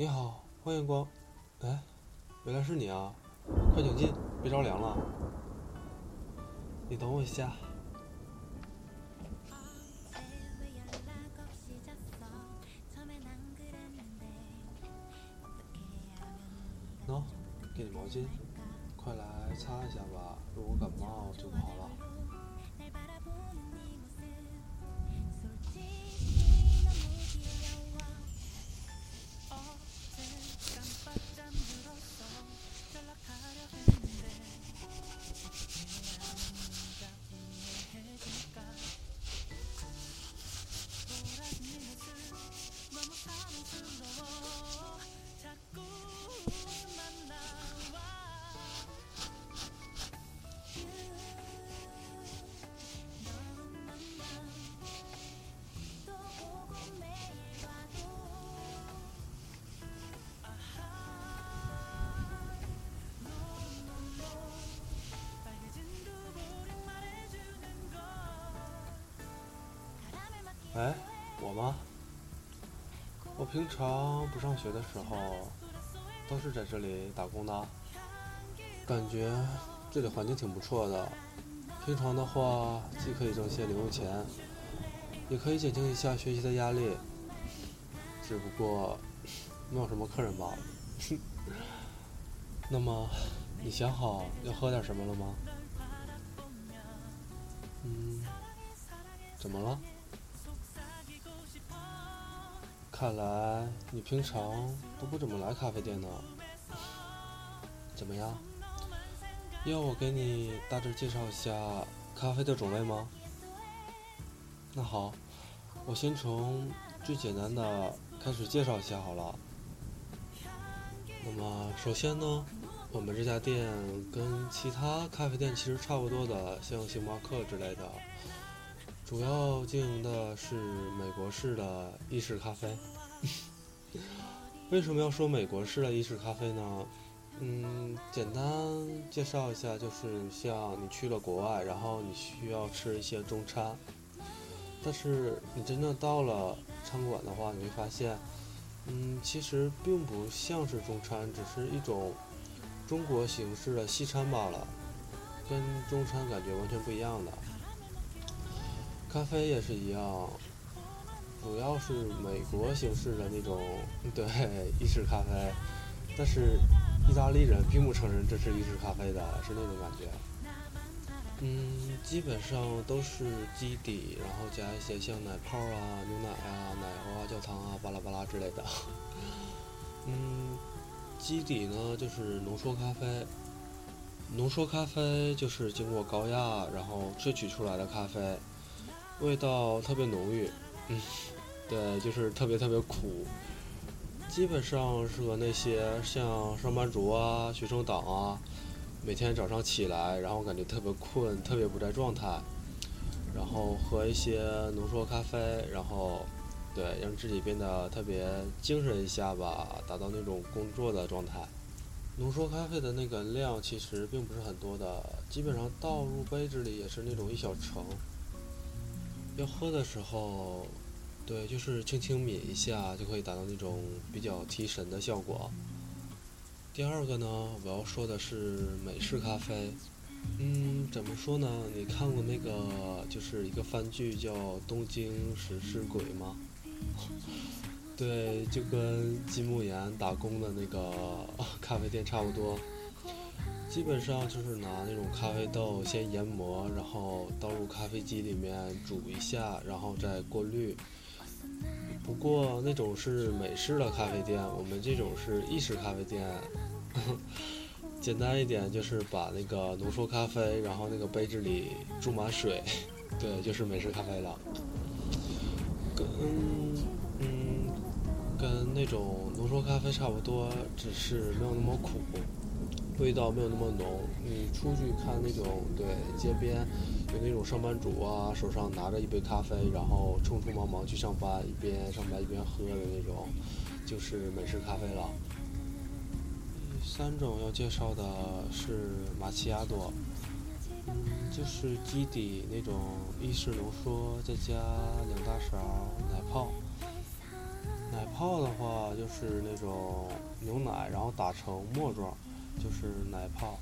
你好，欢迎光。哎，原来是你啊！快请进，别着凉了。你等我一下。喏，给你毛巾，快来擦一下吧。如果感冒就不好了。好吗？我平常不上学的时候，都是在这里打工的。感觉这里环境挺不错的。平常的话，既可以挣些零用钱，也可以减轻一下学习的压力。只不过没有什么客人罢了。那么，你想好要喝点什么了吗？嗯，怎么了？看来你平常都不怎么来咖啡店呢。怎么样？要我给你大致介绍一下咖啡的种类吗？那好，我先从最简单的开始介绍一下好了。那么首先呢，我们这家店跟其他咖啡店其实差不多的，像星巴克之类的。主要经营的是美国式的意式咖啡。为什么要说美国式的意式咖啡呢？嗯，简单介绍一下，就是像你去了国外，然后你需要吃一些中餐，但是你真正到了餐馆的话，你会发现，嗯，其实并不像是中餐，只是一种中国形式的西餐罢了，跟中餐感觉完全不一样的。咖啡也是一样，主要是美国形式的那种，对，意式咖啡。但是意大利人并不承认这是意式咖啡的，是那种感觉。嗯，基本上都是基底，然后加一些像奶泡啊、牛奶啊、奶油啊、焦糖啊、巴拉巴拉之类的。嗯，基底呢就是浓缩咖啡，浓缩咖啡就是经过高压然后萃取出来的咖啡。味道特别浓郁，嗯，对，就是特别特别苦，基本上适合那些像上班族啊、学生党啊，每天早上起来，然后感觉特别困、特别不在状态，然后喝一些浓缩咖啡，然后，对，让自己变得特别精神一下吧，达到那种工作的状态。浓缩咖啡的那个量其实并不是很多的，基本上倒入杯子里也是那种一小盛。要喝的时候，对，就是轻轻抿一下就可以达到那种比较提神的效果。第二个呢，我要说的是美式咖啡。嗯，怎么说呢？你看过那个就是一个番剧叫《东京食尸鬼》吗？对，就跟金木研打工的那个咖啡店差不多。基本上就是拿那种咖啡豆先研磨，然后倒入咖啡机里面煮一下，然后再过滤。不过那种是美式的咖啡店，我们这种是意式咖啡店。简单一点就是把那个浓缩咖啡，然后那个杯子里注满水，对，就是美式咖啡了。跟嗯跟那种浓缩咖啡差不多，只是没有那么苦。味道没有那么浓。你出去看那种，对，街边有那种上班族啊，手上拿着一杯咖啡，然后匆匆忙忙去上班，一边上班一边喝的那种，就是美式咖啡了。第三种要介绍的是玛奇亚朵，嗯，就是基底那种意式浓缩，再加两大勺奶泡。奶泡的话就是那种牛奶，然后打成沫状，就是奶泡。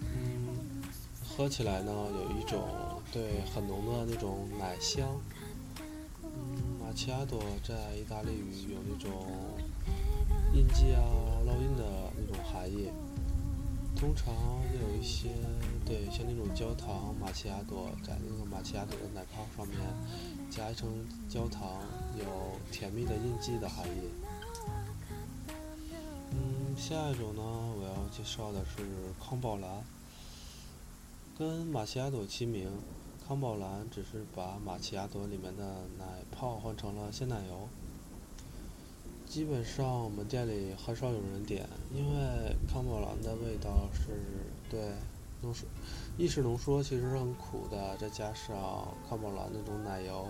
嗯，喝起来呢有一种对很浓的那种奶香。嗯，玛奇亚朵在意大利语有那种印记啊、烙印的那种含义。通常有一些对，像那种焦糖玛奇亚朵，在那个玛奇亚朵的奶泡上面加一层焦糖，有甜蜜的印记的含义。嗯，下一种呢，介绍的是康宝蓝，跟玛奇亚朵齐名。康宝蓝只是把玛奇亚朵里面的奶泡换成了鲜奶油。基本上我们店里很少有人点，因为康宝蓝的味道是对浓缩，意式浓缩其实是很苦的，再加上康宝蓝那种奶油，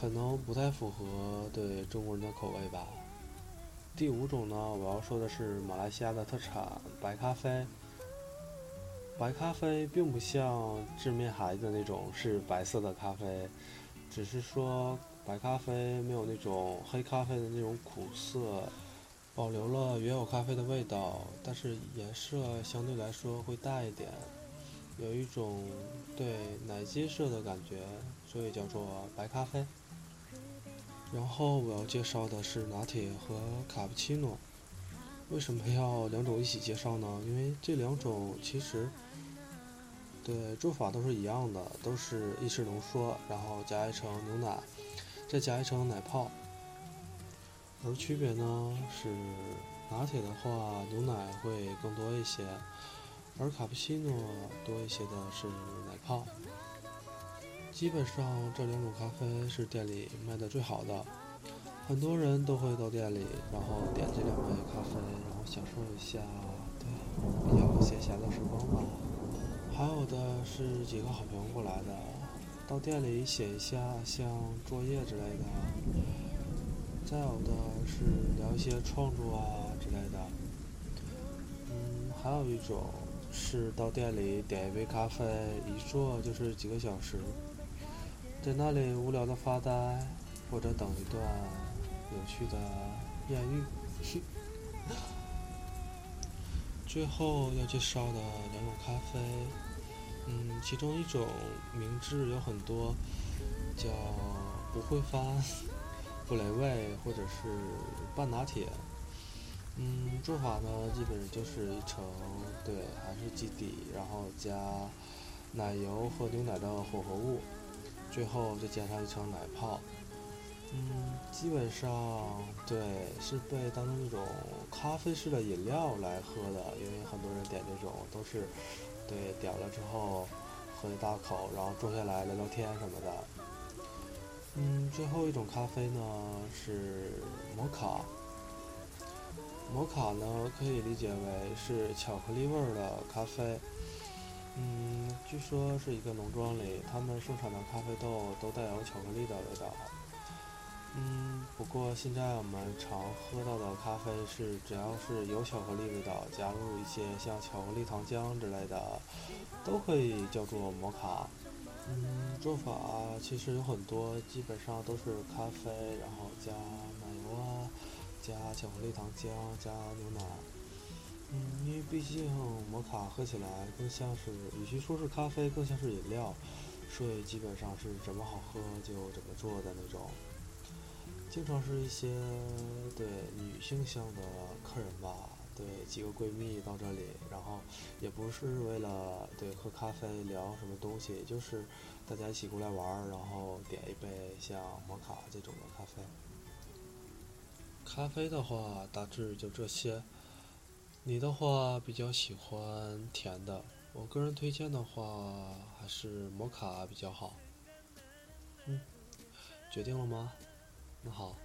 可能不太符合对中国人的口味吧。第五种呢，我要说的是马来西亚的特产白咖啡。白咖啡并不像字面孩子的那种是白色的咖啡，只是说。白咖啡没有那种黑咖啡的那种苦涩，保留了原有咖啡的味道，但是颜色相对来说会淡一点，有一种对奶金色的感觉，所以叫做白咖啡。然后我要介绍的是拿铁和卡布奇诺，为什么要两种一起介绍呢？因为这两种其实对做法都是一样的，都是意式浓缩，然后加一层牛奶。再加一层奶泡，而区别呢是，拿铁的话牛奶会更多一些，而卡布奇诺多一些的是奶泡。基本上这两种咖啡是店里卖的最好的，很多人都会到店里，然后点这两杯咖啡，然后享受一下对比较闲暇的时光吧。还有的是几个好朋友过来的。到店里写一下像作业之类的，再有的是聊一些创作啊之类的。嗯，还有一种是到店里点一杯咖啡，一坐就是几个小时，在那里无聊的发呆，或者等一段有趣的艳遇。最后要介绍的两种咖啡。嗯，其中一种名字有很多，叫不会翻、不雷味，或者是半拿铁。嗯，做法呢，基本就是一层，对，还是基底，然后加奶油和牛奶的混合物，最后再加上一层奶泡。嗯，基本上对，是被当成那种咖啡式的饮料来喝的，因为很多人点这种都是。对，点了之后喝一大口，然后坐下来聊聊天什么的。嗯，最后一种咖啡呢是摩卡。摩卡呢可以理解为是巧克力味儿的咖啡。嗯，据说是一个农庄里，他们生产的咖啡豆都带有巧克力的味道。嗯，不过现在我们常喝到的咖啡是，只要是有巧克力味道，加入一些像巧克力糖浆之类的，都可以叫做摩卡。嗯，做法其实有很多，基本上都是咖啡，然后加奶油啊，加巧克力糖浆，加牛奶。嗯，因为毕竟摩卡喝起来更像是，与其说是咖啡，更像是饮料，所以基本上是怎么好喝就怎么做的那种。经常是一些对女性向的客人吧，对几个闺蜜到这里，然后也不是为了对喝咖啡聊什么东西，就是大家一起过来玩，然后点一杯像摩卡这种的咖啡。咖啡的话大致就这些，你的话比较喜欢甜的，我个人推荐的话还是摩卡比较好。嗯，决定了吗？那好。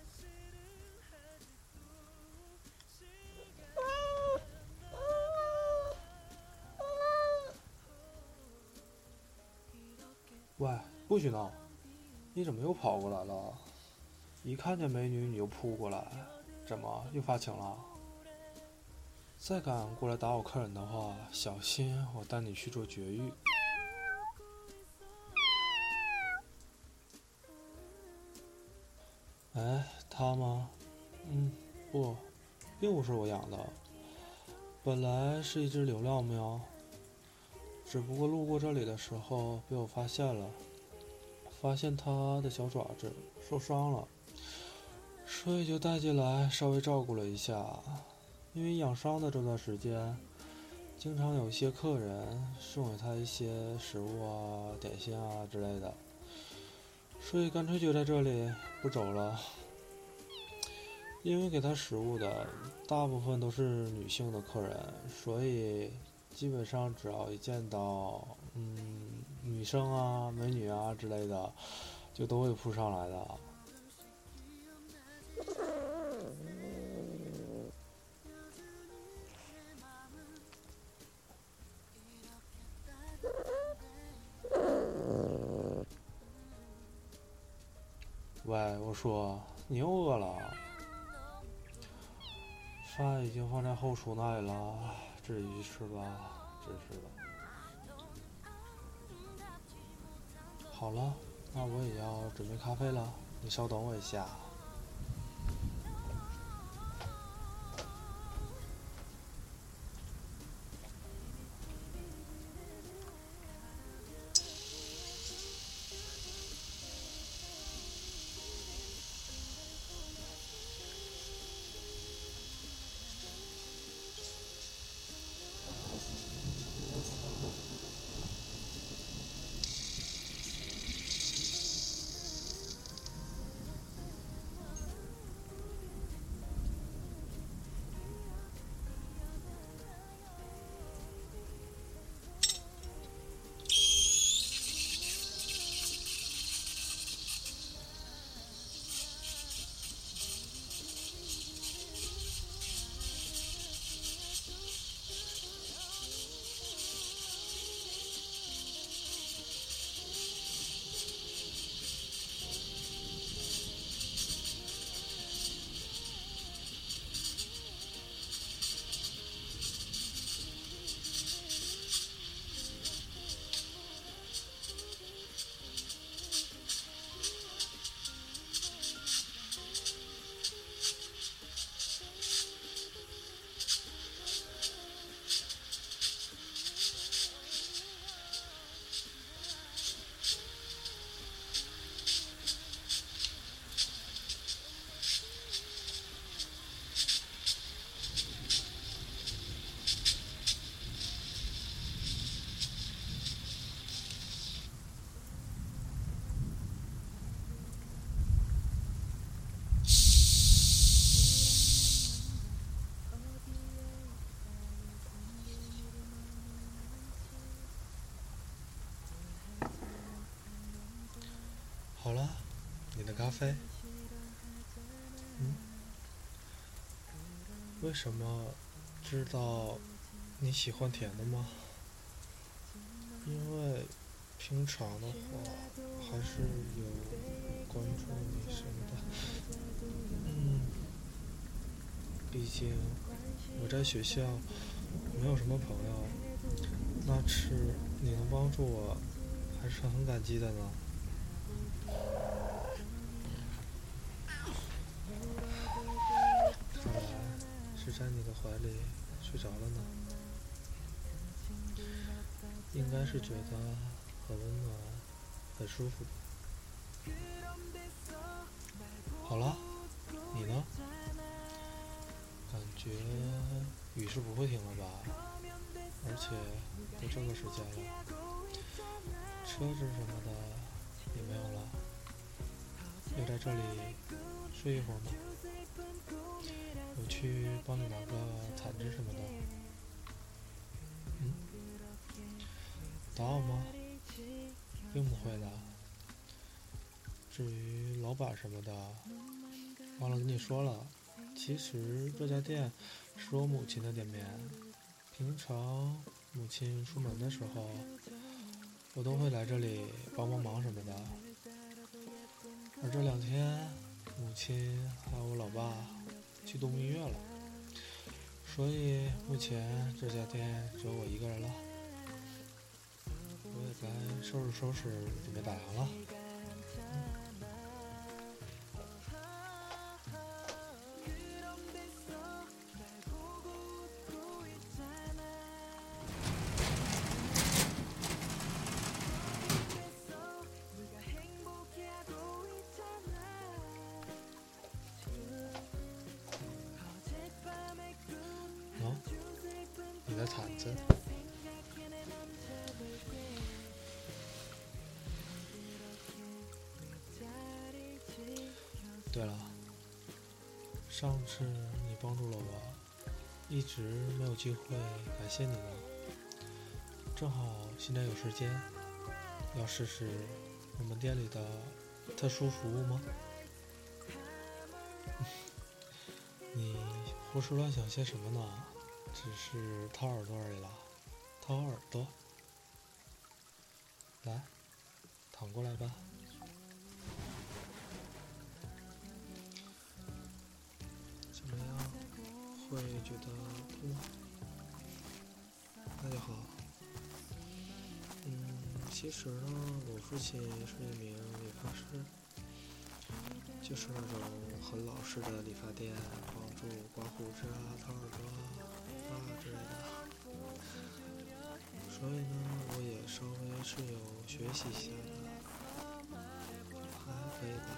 喂，不许闹！你怎么又跑过来了？一看见美女你就扑过来，怎么又发情了？再敢过来打我客人的话，小心我带你去做绝育！哎，他吗？嗯，不，并不是我养的，本来是一只流浪喵，只不过路过这里的时候被我发现了，发现它的小爪子受伤了，所以就带进来稍微照顾了一下。因为养伤的这段时间，经常有一些客人送给他一些食物啊、点心啊之类的，所以干脆就在这里不走了。因为给他食物的大部分都是女性的客人，所以基本上只要一见到嗯女生啊、美女啊之类的，就都会扑上来的。说你又饿了？饭已经放在后厨那里了，自己去吃吧，真是的。好了，那我也要准备咖啡了，你稍等我一下。好了，你的咖啡。嗯，为什么知道你喜欢甜的吗？因为平常的话还是有关注你什么的。嗯，毕竟我在学校没有什么朋友，那次你能帮助我，还是很感激的呢。在你的怀里睡着了呢，应该是觉得很温暖、很舒服。好了，你呢？感觉雨是不会停了吧？而且都这个时间了，车子什么的也没有了，要在这里睡一会儿吗？去帮你拿个毯子什么的。嗯，打扰吗？并不会的。至于老板什么的，忘了跟你说了，其实这家店是我母亲的店面。平常母亲出门的时候，我都会来这里帮帮忙什么的。而这两天，母亲还有我老爸。去度蜜月了，所以目前这家店只有我一个人了。我也该收拾收拾，准备打烊了。毯子。对了，上次你帮助了我，一直没有机会感谢你呢。正好现在有时间，要试试我们店里的特殊服务吗？你胡思乱想些什么呢？只是掏耳朵而已啦，掏耳朵。来，躺过来吧。怎么样？会觉得痛吗？那就好。嗯，其实呢，我父亲是一名理发师，就是那种很老式的理发店，帮助刮胡子啊、掏耳朵啊的。所以呢，我也稍微是有学习一下的，还可以吧。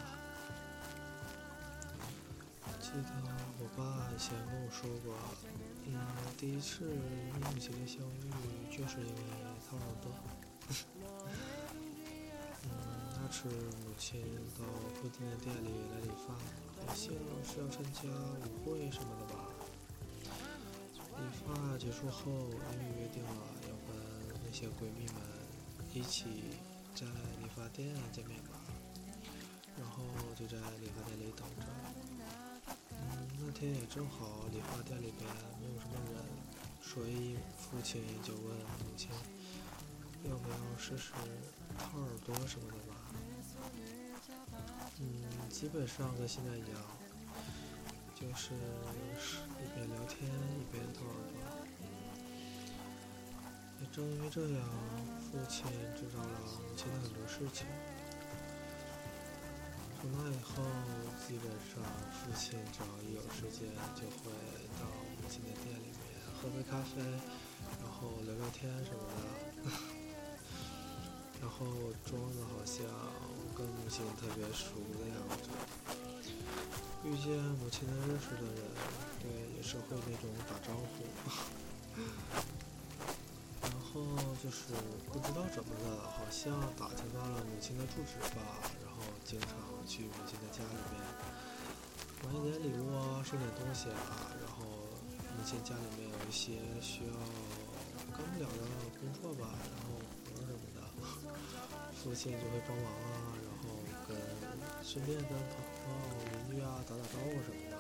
记得我爸以前跟我说过，嗯，第一次与母亲的相遇就是因为掏耳朵。嗯，那次母亲到附近的店里来理发，好像是要参加舞会什么的话。结束后，我们约定了要跟那些闺蜜们一起在理发店见面吧。然后就在理发店里等着。嗯，那天也正好理发店里边没有什么人，所以父亲就问母亲要不要试试掏耳朵什么的吧。嗯，基本上跟现在一样，就是一边聊天一边掏耳朵。也正因为这样，父亲知道了母亲的很多事情。从那以后，基本上父亲只要一有时间，就会到母亲的店里面喝杯咖啡，然后聊聊天什么的，然后装的好像跟母亲特别熟的样子。遇见母亲的认识的人，对，也是会那种打招呼。然后就是不知道怎么的，好像打听到了母亲的住址吧，然后经常去母亲的家里面买点礼物啊，送点东西啊，然后母亲家里面有一些需要干不了的工作吧，然后活什么的，父亲就会帮忙啊，然后跟顺便跟朋友、邻居啊打打招呼什么的。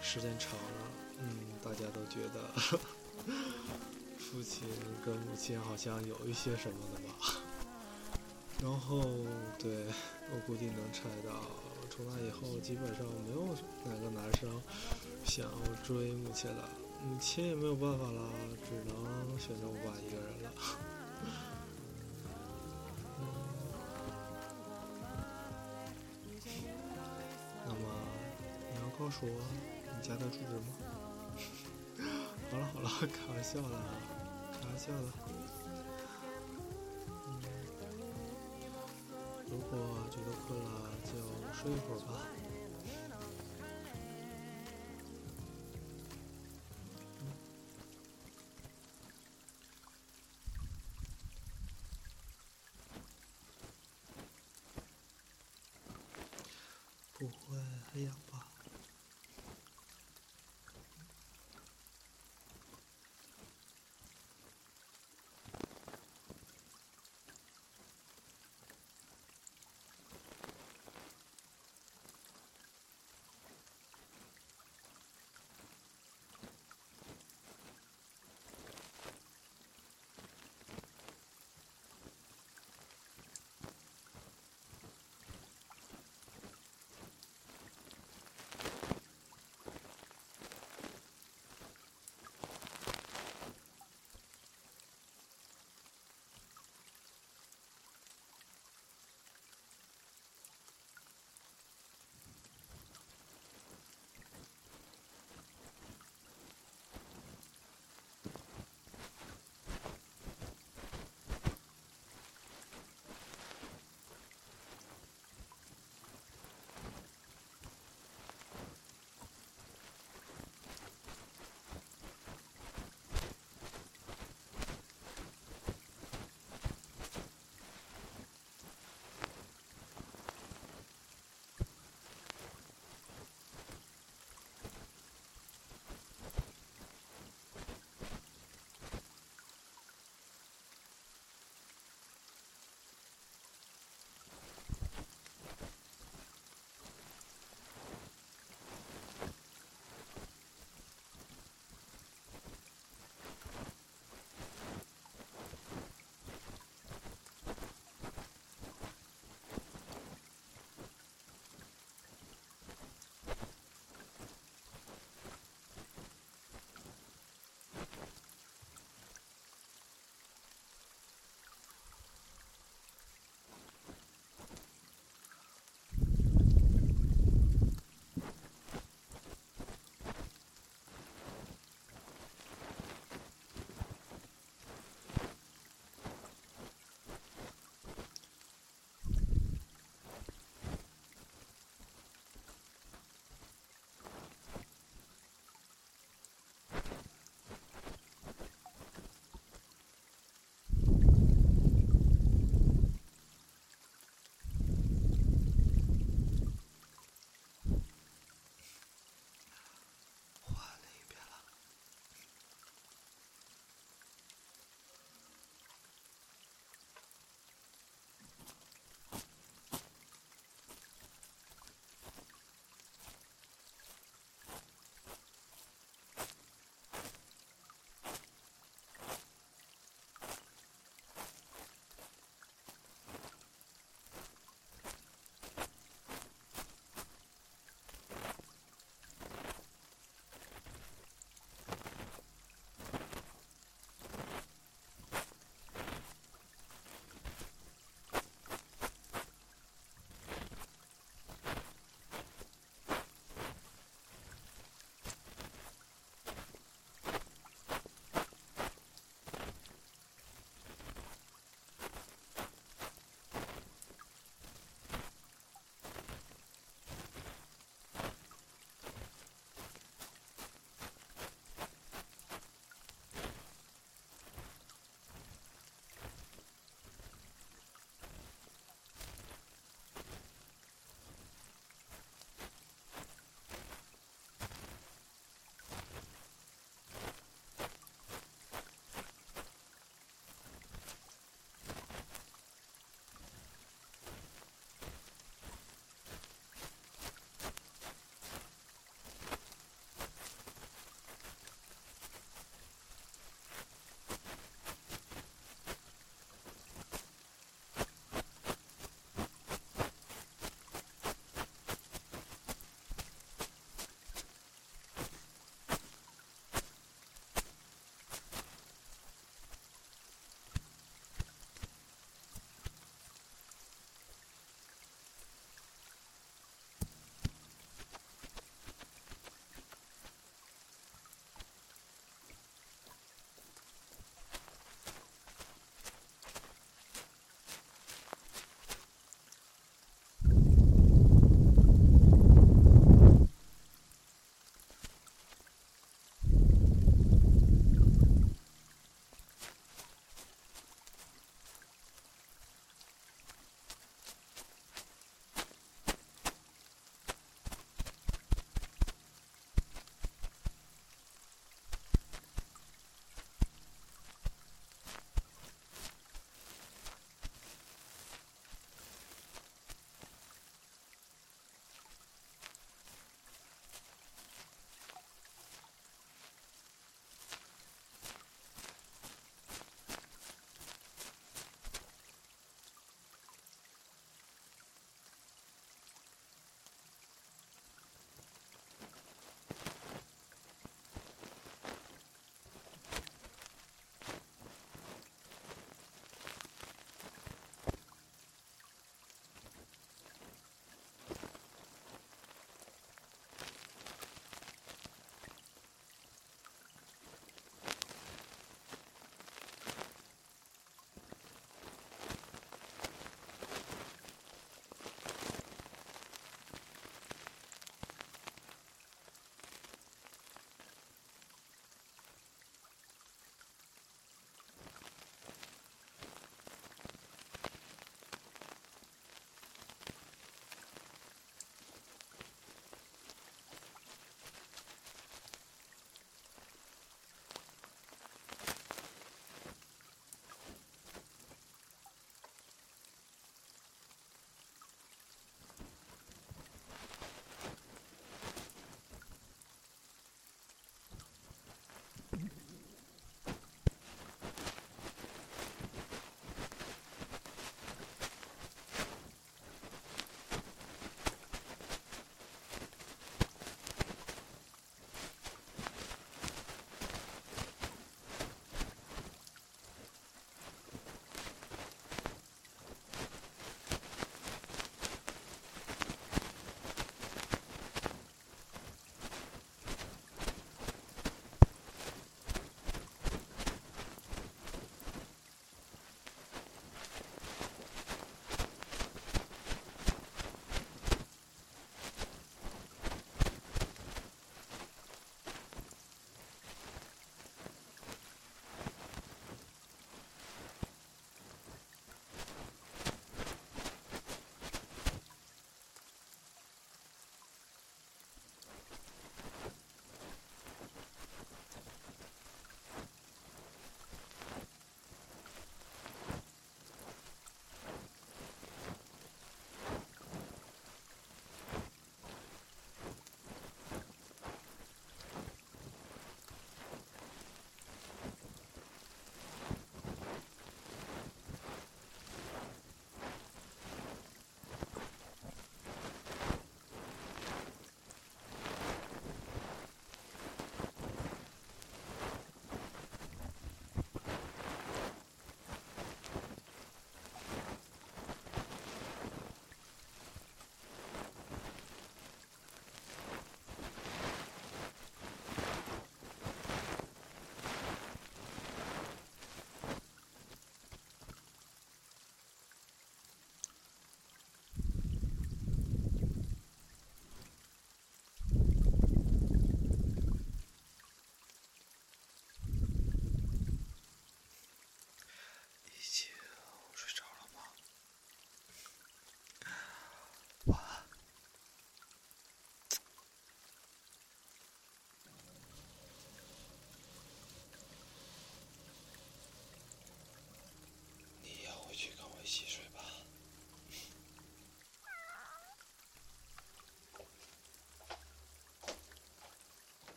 时间长了，嗯，大家都觉得 父亲跟母亲好像有一些什么的吧。然后，对我估计能猜到，从那以后基本上没有哪个男生想要追母亲了，母亲也没有办法了，只能选择我爸一个人了。告诉我你家的住址吗？好了好了，开玩笑的，开玩笑的。如果觉得困了，就睡一会儿吧。不会很痒吧？